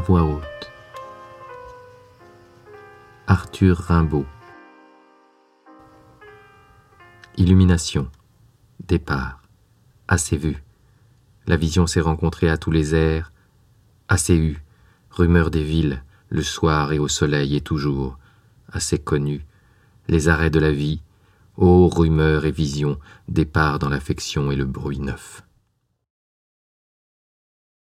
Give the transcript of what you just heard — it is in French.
voix haute. Arthur Rimbaud. Illumination. Départ. Assez vu. La vision s'est rencontrée à tous les airs. Assez eu. Rumeur des villes, le soir et au soleil et toujours. Assez connu. Les arrêts de la vie. Ô rumeur et vision, départ dans l'affection et le bruit neuf.